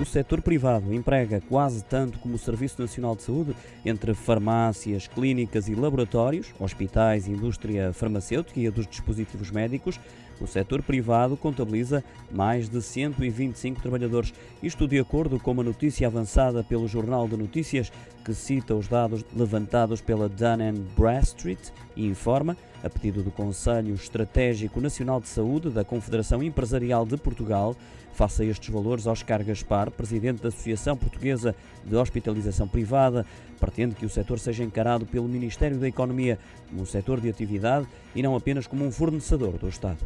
O setor privado emprega quase tanto como o Serviço Nacional de Saúde, entre farmácias, clínicas e laboratórios, hospitais, indústria farmacêutica e a dos dispositivos médicos. O setor privado contabiliza mais de 125 trabalhadores, isto de acordo com uma notícia avançada pelo Jornal de Notícias, que cita os dados levantados pela Dun Bradstreet e informa, a pedido do Conselho Estratégico Nacional de Saúde da Confederação Empresarial de Portugal, face a estes valores, Oscar Gaspar, presidente da Associação Portuguesa de Hospitalização Privada, pretende que o setor seja encarado pelo Ministério da Economia como um setor de atividade e não apenas como um fornecedor do Estado.